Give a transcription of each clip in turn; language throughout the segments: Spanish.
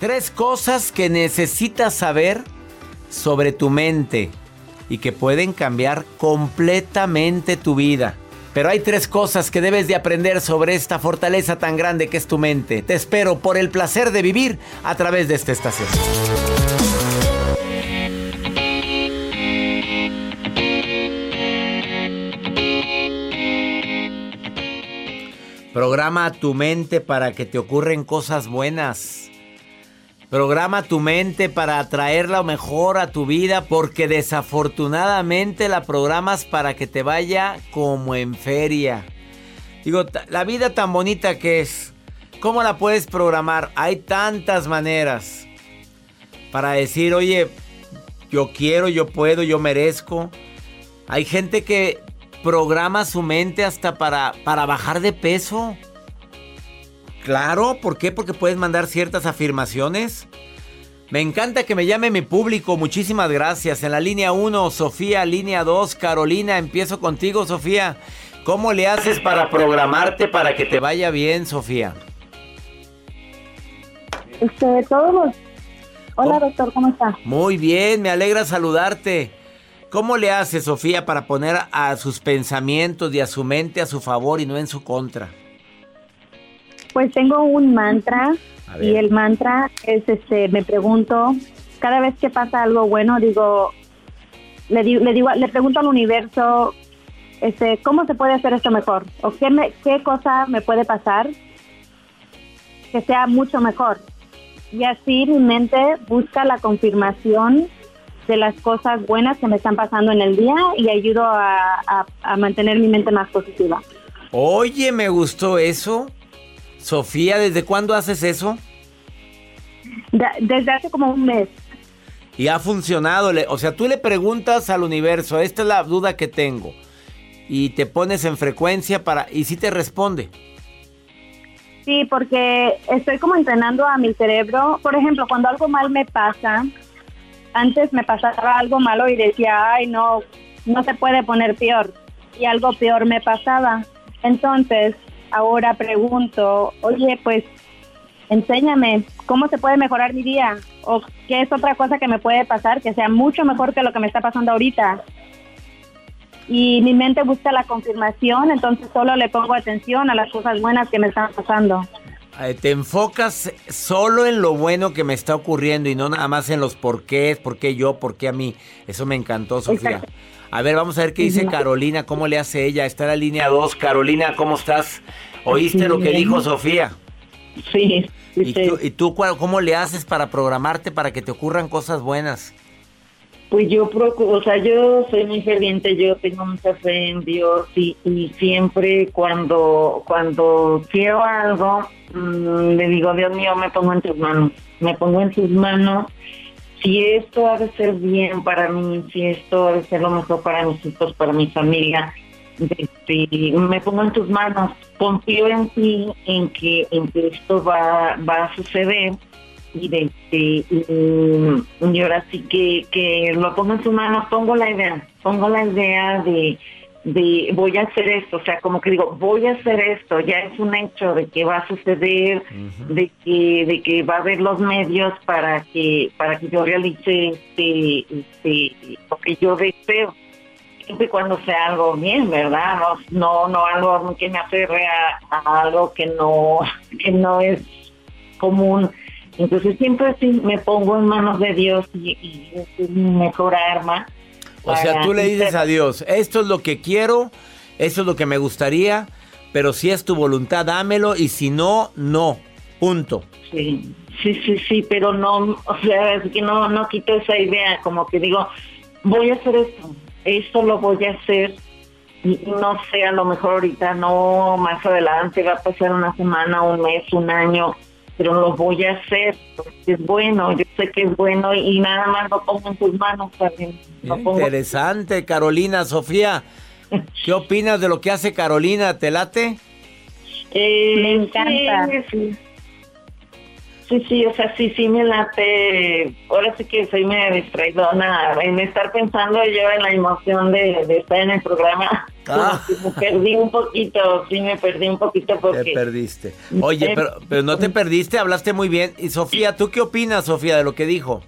Tres cosas que necesitas saber sobre tu mente y que pueden cambiar completamente tu vida. Pero hay tres cosas que debes de aprender sobre esta fortaleza tan grande que es tu mente. Te espero por el placer de vivir a través de esta estación. Programa tu mente para que te ocurren cosas buenas. Programa tu mente para atraer lo mejor a tu vida porque desafortunadamente la programas para que te vaya como en feria. Digo, la vida tan bonita que es, ¿cómo la puedes programar? Hay tantas maneras para decir, oye, yo quiero, yo puedo, yo merezco. Hay gente que programa su mente hasta para, para bajar de peso. Claro, ¿por qué? Porque puedes mandar ciertas afirmaciones. Me encanta que me llame mi público, muchísimas gracias. En la línea 1, Sofía, línea 2, Carolina, empiezo contigo, Sofía. ¿Cómo le haces para programarte para que te vaya bien, Sofía? Este, todos. Hola, doctor, ¿cómo está? Muy bien, me alegra saludarte. ¿Cómo le hace Sofía para poner a sus pensamientos y a su mente a su favor y no en su contra? Pues tengo un mantra y el mantra es este, me pregunto, cada vez que pasa algo bueno, digo, le, digo, le, digo, le pregunto al universo, este, ¿cómo se puede hacer esto mejor? ¿O qué, me, qué cosa me puede pasar que sea mucho mejor? Y así mi mente busca la confirmación de las cosas buenas que me están pasando en el día y ayudo a, a, a mantener mi mente más positiva. Oye, me gustó eso. Sofía, ¿desde cuándo haces eso? desde hace como un mes. Y ha funcionado. O sea, tú le preguntas al universo, esta es la duda que tengo. Y te pones en frecuencia para... Y sí te responde. Sí, porque estoy como entrenando a mi cerebro. Por ejemplo, cuando algo mal me pasa, antes me pasaba algo malo y decía, ay, no, no se puede poner peor. Y algo peor me pasaba. Entonces, ahora pregunto, oye, pues enséñame cómo se puede mejorar mi día o qué es otra cosa que me puede pasar que sea mucho mejor que lo que me está pasando ahorita. Y mi mente busca la confirmación, entonces solo le pongo atención a las cosas buenas que me están pasando. Te enfocas solo en lo bueno que me está ocurriendo y no nada más en los porqués, por qué yo, por qué a mí. Eso me encantó, Sofía. Exacto. A ver, vamos a ver qué dice Carolina, cómo le hace ella. Está en la línea 2. Carolina, ¿cómo estás? ¿Oíste lo que dijo Sofía? Sí. ¿Y tú, ¿Y tú cómo le haces para programarte para que te ocurran cosas buenas? Pues yo procuro, o sea, yo soy muy ferviente, yo tengo mucha fe en Dios y, y siempre cuando cuando quiero algo, mmm, le digo, Dios mío, me pongo en tus manos, me pongo en tus manos. Si esto ha de ser bien para mí, si esto ha de ser lo mejor para mis hijos, para mi familia, me pongo en tus manos, confío en ti, en que, en que esto va, va a suceder. Y, de, y, ahora sí que, que lo pongo en tus manos, pongo la idea, pongo la idea de, de voy a hacer esto, o sea, como que digo, voy a hacer esto, ya es un hecho de que va a suceder, de que de que va a haber los medios para que para que yo realice este, este lo que yo deseo siempre cuando sea algo bien, ¿verdad? No, no, no algo que me aferre a, algo que no, que no es común. Entonces siempre sí me pongo en manos de Dios y, es mi mejor arma. O sea, tú le dices a Dios, esto es lo que quiero, esto es lo que me gustaría, pero si es tu voluntad, dámelo y si no, no. Punto. Sí, sí, sí, sí, pero no, o sea, es que no, no quito esa idea, como que digo, voy a hacer esto, esto lo voy a hacer y no sé, a lo mejor ahorita no, más adelante va a pasar una semana, un mes, un año, pero lo voy a hacer porque es bueno, yo sé que es bueno y nada más lo pongo en tus manos también. Interesante, Carolina, Sofía. ¿Qué opinas de lo que hace Carolina? ¿Te late? Eh, Me encanta. Sí, sí, o sea, sí, sí me late. Ahora sí que soy medio distraidona en estar pensando yo en la emoción de, estar en el programa. Ah. me perdí un poquito, sí me perdí un poquito porque... Te perdiste. Oye, pero, pero no te perdiste, hablaste muy bien. Y Sofía, ¿tú qué opinas, Sofía, de lo que dijo?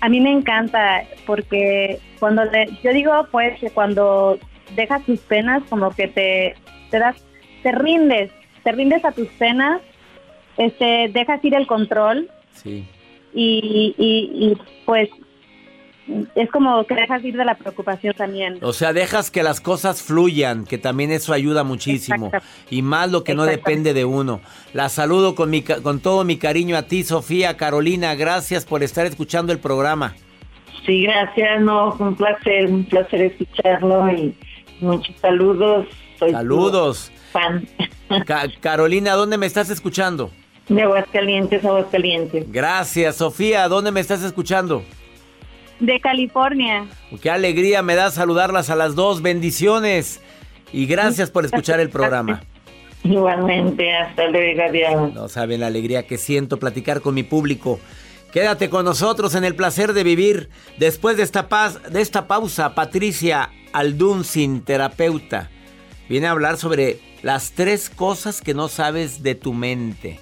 A mí me encanta porque cuando le, yo digo pues que cuando dejas tus penas como que te, te das, te rindes, te rindes a tus penas este, dejas ir el control. Sí. Y, y, pues es como que dejas ir de la preocupación también. O sea, dejas que las cosas fluyan, que también eso ayuda muchísimo. Y más lo que no depende de uno. La saludo con, mi, con todo mi cariño a ti, Sofía, Carolina. Gracias por estar escuchando el programa. Sí, gracias. No, un placer, un placer escucharlo y muchos saludos. saludos. Fan. Carolina, ¿dónde me estás escuchando? De Aguascalientes, Aguascalientes. Gracias, Sofía. ¿Dónde me estás escuchando? De California. Qué alegría me da saludarlas a las dos. Bendiciones. Y gracias por escuchar el programa. Igualmente, hasta luego, No saben la alegría que siento platicar con mi público. Quédate con nosotros en el placer de vivir. Después de esta, paz, de esta pausa, Patricia Aldunzin, terapeuta, viene a hablar sobre las tres cosas que no sabes de tu mente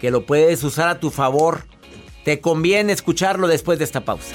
que lo puedes usar a tu favor. Te conviene escucharlo después de esta pausa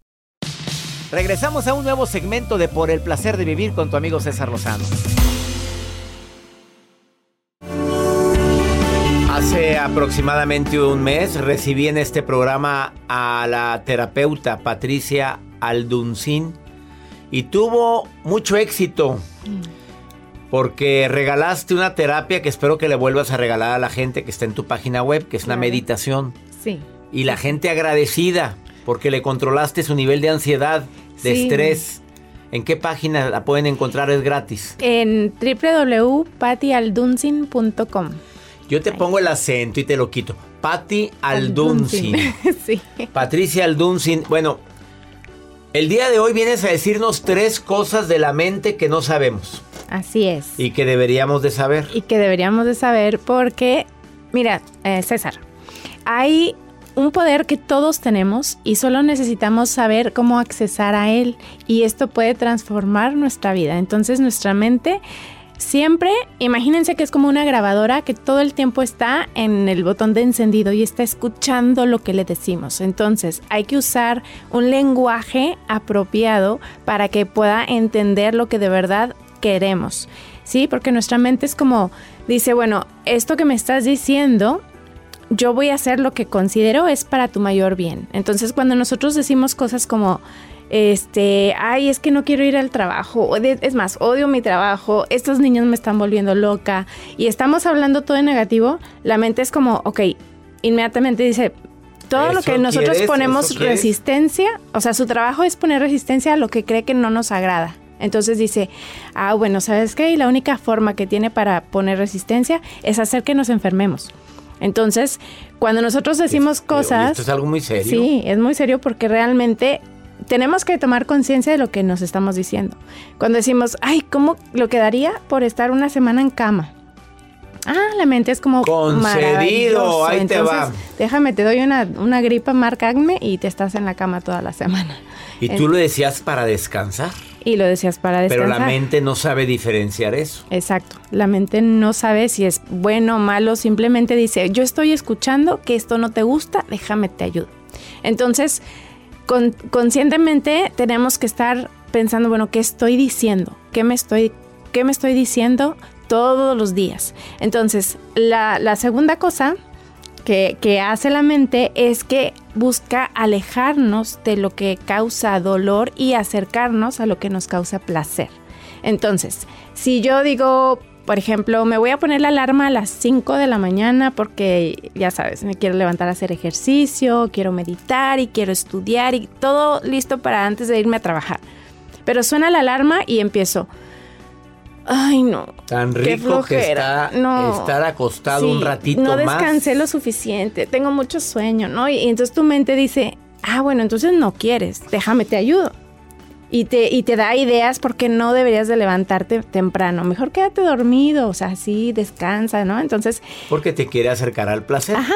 Regresamos a un nuevo segmento de Por el placer de vivir con tu amigo César Lozano. Hace aproximadamente un mes recibí en este programa a la terapeuta Patricia Alduncin y tuvo mucho éxito porque regalaste una terapia que espero que le vuelvas a regalar a la gente que está en tu página web, que es una meditación. Sí. Y la gente agradecida porque le controlaste su nivel de ansiedad de estrés. ¿En qué página la pueden encontrar? Es gratis. En www.patialdunsin.com. Yo te pongo el acento y te lo quito. Patti Aldunsin. sí. Patricia Aldunsin. Bueno, el día de hoy vienes a decirnos tres cosas de la mente que no sabemos. Así es. Y que deberíamos de saber. Y que deberíamos de saber porque, mira, eh, César, hay un poder que todos tenemos y solo necesitamos saber cómo accesar a él y esto puede transformar nuestra vida. Entonces nuestra mente siempre, imagínense que es como una grabadora que todo el tiempo está en el botón de encendido y está escuchando lo que le decimos. Entonces hay que usar un lenguaje apropiado para que pueda entender lo que de verdad queremos. Sí, porque nuestra mente es como, dice, bueno, esto que me estás diciendo yo voy a hacer lo que considero es para tu mayor bien. Entonces, cuando nosotros decimos cosas como, este, ay, es que no quiero ir al trabajo, es más, odio mi trabajo, estos niños me están volviendo loca y estamos hablando todo en negativo, la mente es como, ok, inmediatamente dice, todo lo que nosotros ponemos resistencia, o sea, su trabajo es poner resistencia a lo que cree que no nos agrada. Entonces dice, ah, bueno, ¿sabes qué? Y la única forma que tiene para poner resistencia es hacer que nos enfermemos. Entonces, cuando nosotros decimos cosas... Esto es algo muy serio. Sí, es muy serio porque realmente tenemos que tomar conciencia de lo que nos estamos diciendo. Cuando decimos, ay, ¿cómo lo quedaría por estar una semana en cama? Ah, la mente es como concedido, ahí te va. Déjame, te doy una, una gripa marca acme y te estás en la cama toda la semana. ¿Y tú lo decías para descansar? Y lo decías para descansar. Pero la mente no sabe diferenciar eso. Exacto. La mente no sabe si es bueno o malo, simplemente dice, yo estoy escuchando que esto no te gusta, déjame te ayudo. Entonces, conscientemente tenemos que estar pensando, bueno, ¿qué estoy diciendo? ¿Qué me estoy, qué me estoy diciendo todos los días? Entonces, la, segunda cosa que, que, hace la mente es que busca alejarnos de lo que causa dolor y acercarnos a lo que nos causa placer. Entonces, si yo digo, por ejemplo, me voy a poner la alarma a las 5 de la mañana porque, ya sabes, me quiero levantar a hacer ejercicio, quiero meditar y quiero estudiar y todo listo para antes de irme a trabajar. Pero suena la alarma y empiezo. Ay, no. Tan rico que está estar acostado un ratito más. No descansé lo suficiente, tengo mucho sueño, ¿no? y entonces tu mente dice, ah, bueno, entonces no quieres, déjame te ayudo y te, y te da ideas porque no deberías de levantarte temprano. Mejor quédate dormido, o sea, así descansa, ¿no? Entonces... Porque te quiere acercar al placer. Ajá.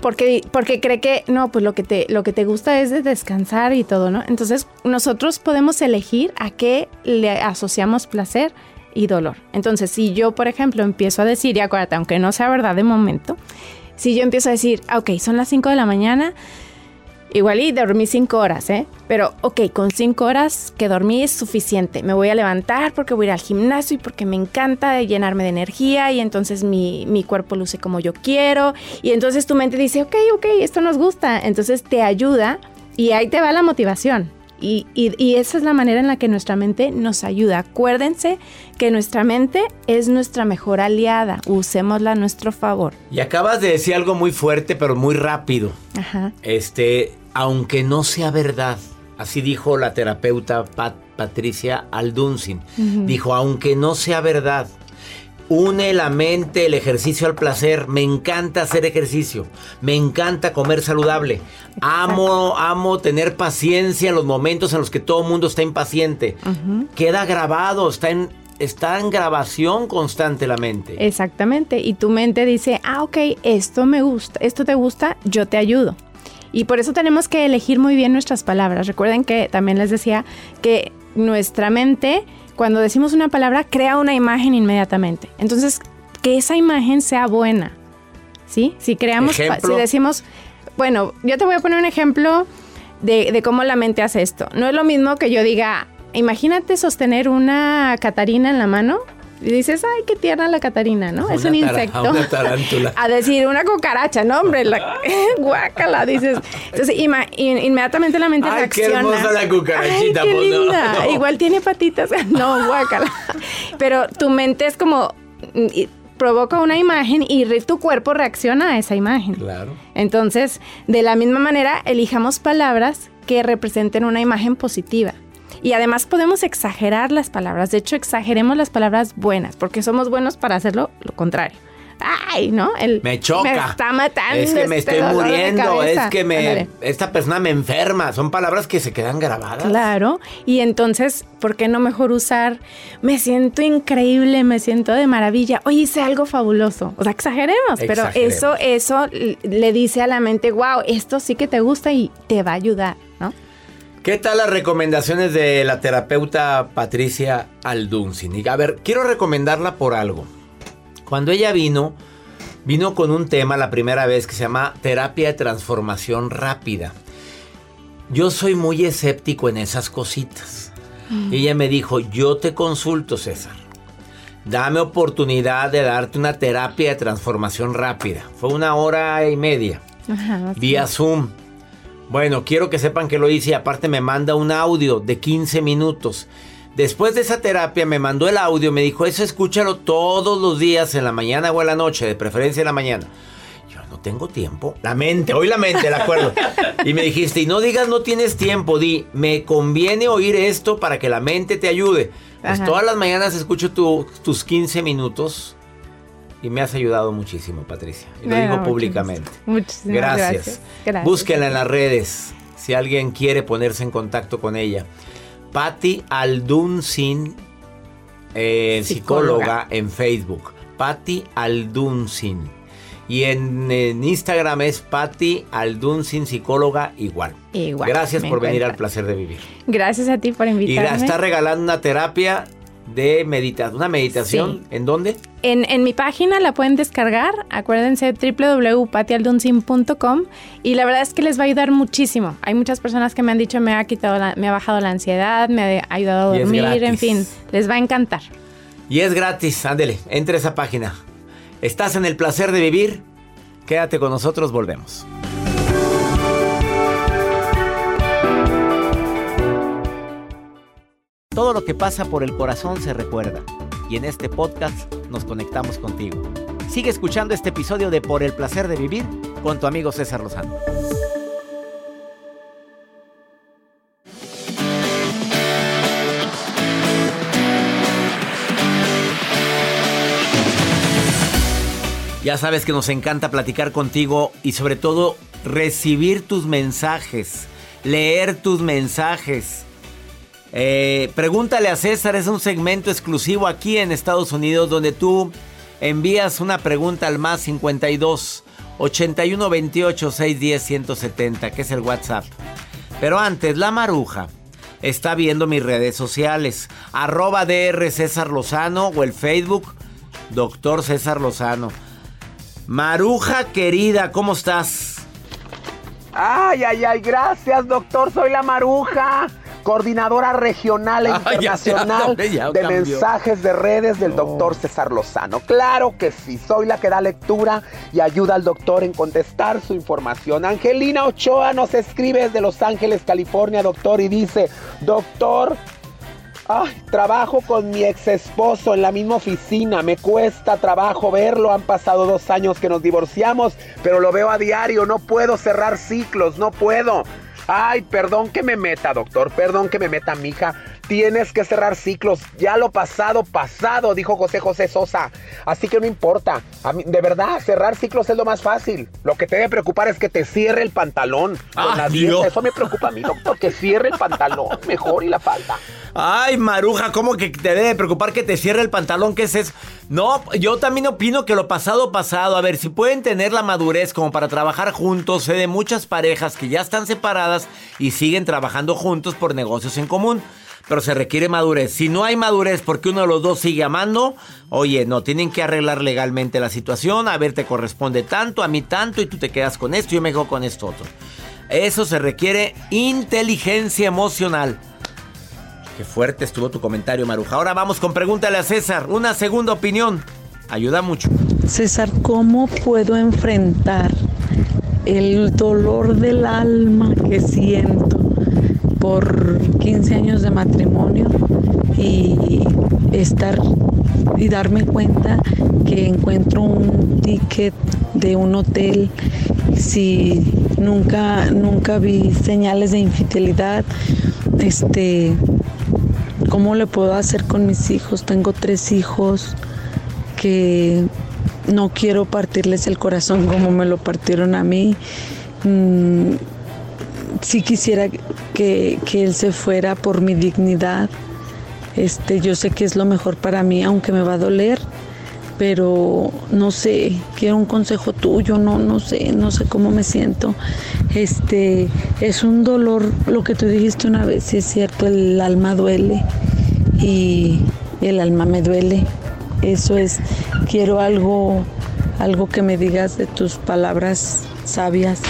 Porque, porque cree que, no, pues lo que, te, lo que te gusta es de descansar y todo, ¿no? Entonces nosotros podemos elegir a qué le asociamos placer y dolor. Entonces, si yo, por ejemplo, empiezo a decir, y acuérdate, aunque no sea verdad de momento, si yo empiezo a decir, ah, ok, son las 5 de la mañana, Igual y dormí cinco horas, ¿eh? Pero, ok, con cinco horas que dormí es suficiente. Me voy a levantar porque voy al gimnasio y porque me encanta llenarme de energía y entonces mi, mi cuerpo luce como yo quiero. Y entonces tu mente dice, ok, ok, esto nos gusta. Entonces te ayuda y ahí te va la motivación. Y, y, y, esa es la manera en la que nuestra mente nos ayuda. Acuérdense que nuestra mente es nuestra mejor aliada. Usémosla a nuestro favor. Y acabas de decir algo muy fuerte, pero muy rápido. Ajá. Este, aunque no sea verdad. Así dijo la terapeuta Patricia Aldunsin. Dijo, aunque no sea verdad, une la mente, el ejercicio al placer. Me encanta hacer ejercicio. Me encanta comer saludable. Amo, amo tener paciencia en los momentos en los que todo el mundo está impaciente. Queda grabado, está en, está en grabación constante la mente. Exactamente. Y tu mente dice, ah, ok, esto me gusta, esto te gusta, yo te ayudo. Y por eso tenemos que elegir muy bien nuestras palabras. Recuerden que también les decía que nuestra mente, cuando decimos una palabra, crea una imagen inmediatamente. Entonces, que esa imagen sea buena. ¿Sí? Si creamos, si decimos, bueno, yo te voy a poner un ejemplo de, de cómo la mente hace esto. No es lo mismo que yo diga, imagínate sostener una Catarina en la mano y dices, ay, qué tierna la Catarina, ¿no? es un insecto. Una tarántula. A decir, una cucaracha, no, hombre, la, guácala, dices. Entonces, inmediatamente la mente ay, reacciona. qué hermosa la cucarachita. Ay, qué pues, linda. Igual tiene patitas. No, guácala. Pero tu mente es como provoca una imagen y tu cuerpo reacciona a esa imagen. Claro. Entonces, de la misma manera, elijamos palabras que representen una imagen positiva. Y además podemos exagerar las palabras. De hecho, exageremos las palabras buenas, porque somos buenos para hacerlo lo contrario. Ay, ¿no? El, me choca. Me está matando. Es que me este estoy muriendo. Es que me. Esta persona me enferma. Son palabras que se quedan grabadas. Claro. Y entonces, ¿por qué no mejor usar? Me siento increíble, me siento de maravilla. Hoy hice algo fabuloso. O sea, exageremos. Pero eso, eso le dice a la mente, wow, esto sí que te gusta y te va a ayudar. ¿Qué tal las recomendaciones de la terapeuta Patricia Aldunzin? A ver, quiero recomendarla por algo. Cuando ella vino, vino con un tema la primera vez que se llama terapia de transformación rápida. Yo soy muy escéptico en esas cositas. Y ella me dijo, yo te consulto, César. Dame oportunidad de darte una terapia de transformación rápida. Fue una hora y media. vía Zoom Bueno, quiero que sepan que lo hice y aparte me manda un audio de 15 minutos. Después de esa terapia me mandó el audio, me dijo, eso escúchalo todos los días en la mañana o en la noche, de preferencia en la mañana. Yo no tengo tiempo. La mente, hoy la mente, de acuerdo. y me dijiste, y no digas no tienes tiempo, di, me conviene oír esto para que la mente te ayude. Pues todas las mañanas escucho tus 15 minutos y me has ayudado muchísimo, Patricia. Y lo digo públicamente. Muchísimas gracias. gracias. Búsquenla en las redes si alguien quiere ponerse en contacto con ella. Patti Aldunsin, eh, psicóloga. en Facebook. Patti Aldunsin. Y en, Instagram es Patti Aldunsin, psicóloga, igual. Igual. Gracias por venir al placer de vivir. Gracias a ti por invitarme. Y está regalando una terapia de meditación. ¿Una meditación? ¿En dónde? En, mi página la pueden descargar. Acuérdense www.patialdunsin.com y la verdad es que les va a ayudar muchísimo. Hay muchas personas que me han dicho me ha quitado, me ha bajado la ansiedad, me ha ayudado a dormir, en fin, les va a encantar. Y es gratis, ándele, entre esa página. ¿Estás en el placer de vivir? Quédate con nosotros, volvemos. Todo lo que pasa por el corazón se recuerda y en este podcast nos conectamos contigo. Sigue escuchando este episodio de Por el placer de vivir con tu amigo César Lozano. Ya sabes que nos encanta platicar contigo y sobre todo recibir tus mensajes, leer tus mensajes. Eh, pregúntale a César es un segmento exclusivo aquí en Estados Unidos donde tú envías una pregunta al más 52 81 28 610 170, que es el WhatsApp. Pero antes, la maruja está viendo mis redes sociales, arroba DR César Lozano o el Facebook Doctor César Lozano. Maruja querida, ¿cómo estás? Ay, ay, ay, gracias doctor, soy la Maruja coordinadora regional e internacional de mensajes de redes del doctor César Lozano. Claro que sí, soy la que da lectura y ayuda al doctor en contestar su información. Angelina Ochoa nos escribe desde Los Ángeles, California, doctor, y dice, doctor, Ay, trabajo con mi ex esposo en la misma oficina. Me cuesta trabajo verlo. Han pasado dos años que nos divorciamos, pero lo veo a diario. No puedo cerrar ciclos, no puedo. Ay, perdón que me meta, doctor, perdón que me meta, mija. Tienes que cerrar ciclos. Ya lo pasado, pasado, dijo José José Sosa. Así que no importa. de verdad, cerrar ciclos es lo más fácil. Lo que te debe preocupar es que te cierre el pantalón. Ah, Eso me preocupa a mí, doctor, que cierre el pantalón mejor y la falda. Ay, Maruja, ¿cómo que te debe preocupar que te cierre el pantalón? ¿Qué es eso? No, yo también opino que lo pasado, pasado. A ver, si pueden tener la madurez como para trabajar juntos, sé de muchas parejas que ya están separadas y siguen trabajando juntos por negocios en común. Pero se requiere madurez. Si no hay madurez porque uno de los dos sigue amando, oye, no, tienen que arreglar legalmente la situación. A ver, te corresponde tanto, a mí tanto, y tú te quedas con esto yo me quedo con esto otro. Eso se requiere inteligencia emocional. Qué fuerte estuvo tu comentario, Maruja. Ahora vamos con pregúntale a César. Una segunda opinión. Ayuda mucho. César, ¿cómo puedo enfrentar el dolor del alma que siento por 15 años de matrimonio y estar y darme cuenta que encuentro un ticket de un hotel si nunca nunca vi señales de infidelidad este ¿Cómo le puedo hacer con mis hijos? Tengo tres hijos que no quiero partirles el corazón como me lo partieron a mí. Mm, quisiera que, él se fuera por mi dignidad. Este, yo sé que es lo mejor para mí, aunque me va a doler, pero no sé, quiero un consejo tuyo, no, no sé, no sé cómo me siento. Este, es un dolor, lo que tú dijiste una vez, si es cierto, el alma duele y el alma me duele. Eso es, quiero algo, algo que me digas de tus palabras sabias.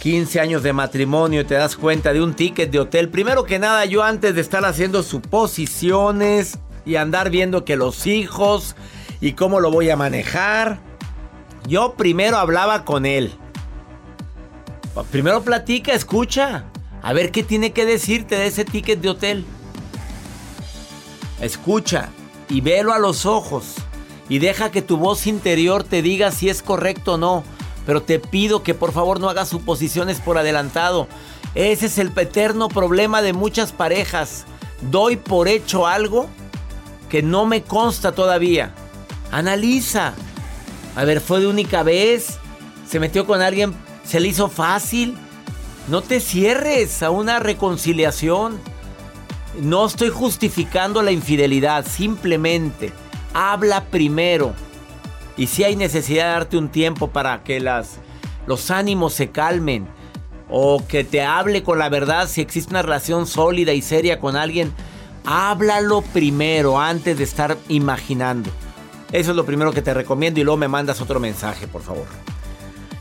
15 años de matrimonio y te das cuenta de un ticket de hotel. Primero que nada, yo antes de estar haciendo suposiciones y andar viendo que los hijos y cómo lo voy a manejar, yo primero hablaba con él. Primero platica, escucha. A ver qué tiene que decirte de ese ticket de hotel. Escucha y velo a los ojos. Y deja que tu voz interior te diga si es correcto o no. Pero te pido que por favor no hagas suposiciones por adelantado. Ese es el eterno problema de muchas parejas. Doy por hecho algo que no me consta todavía. Analiza. A ver, fue de única vez. Se metió con alguien, se le hizo fácil. No te cierres a una reconciliación. No estoy justificando la infidelidad, simplemente habla primero. Y si hay necesidad de darte un tiempo para que las, los ánimos se calmen o que te hable con la verdad si existe una relación sólida y seria con alguien, háblalo primero antes de estar imaginando. Eso es lo primero que te recomiendo y luego me mandas otro mensaje, por favor.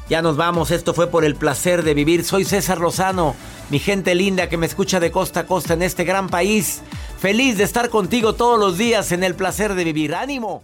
Ya nos vamos, esto fue por el placer de vivir. Soy César Lozano, mi gente linda que me escucha de costa a costa en este gran país. Feliz de estar contigo todos los días en el placer de vivir. ¡Ánimo!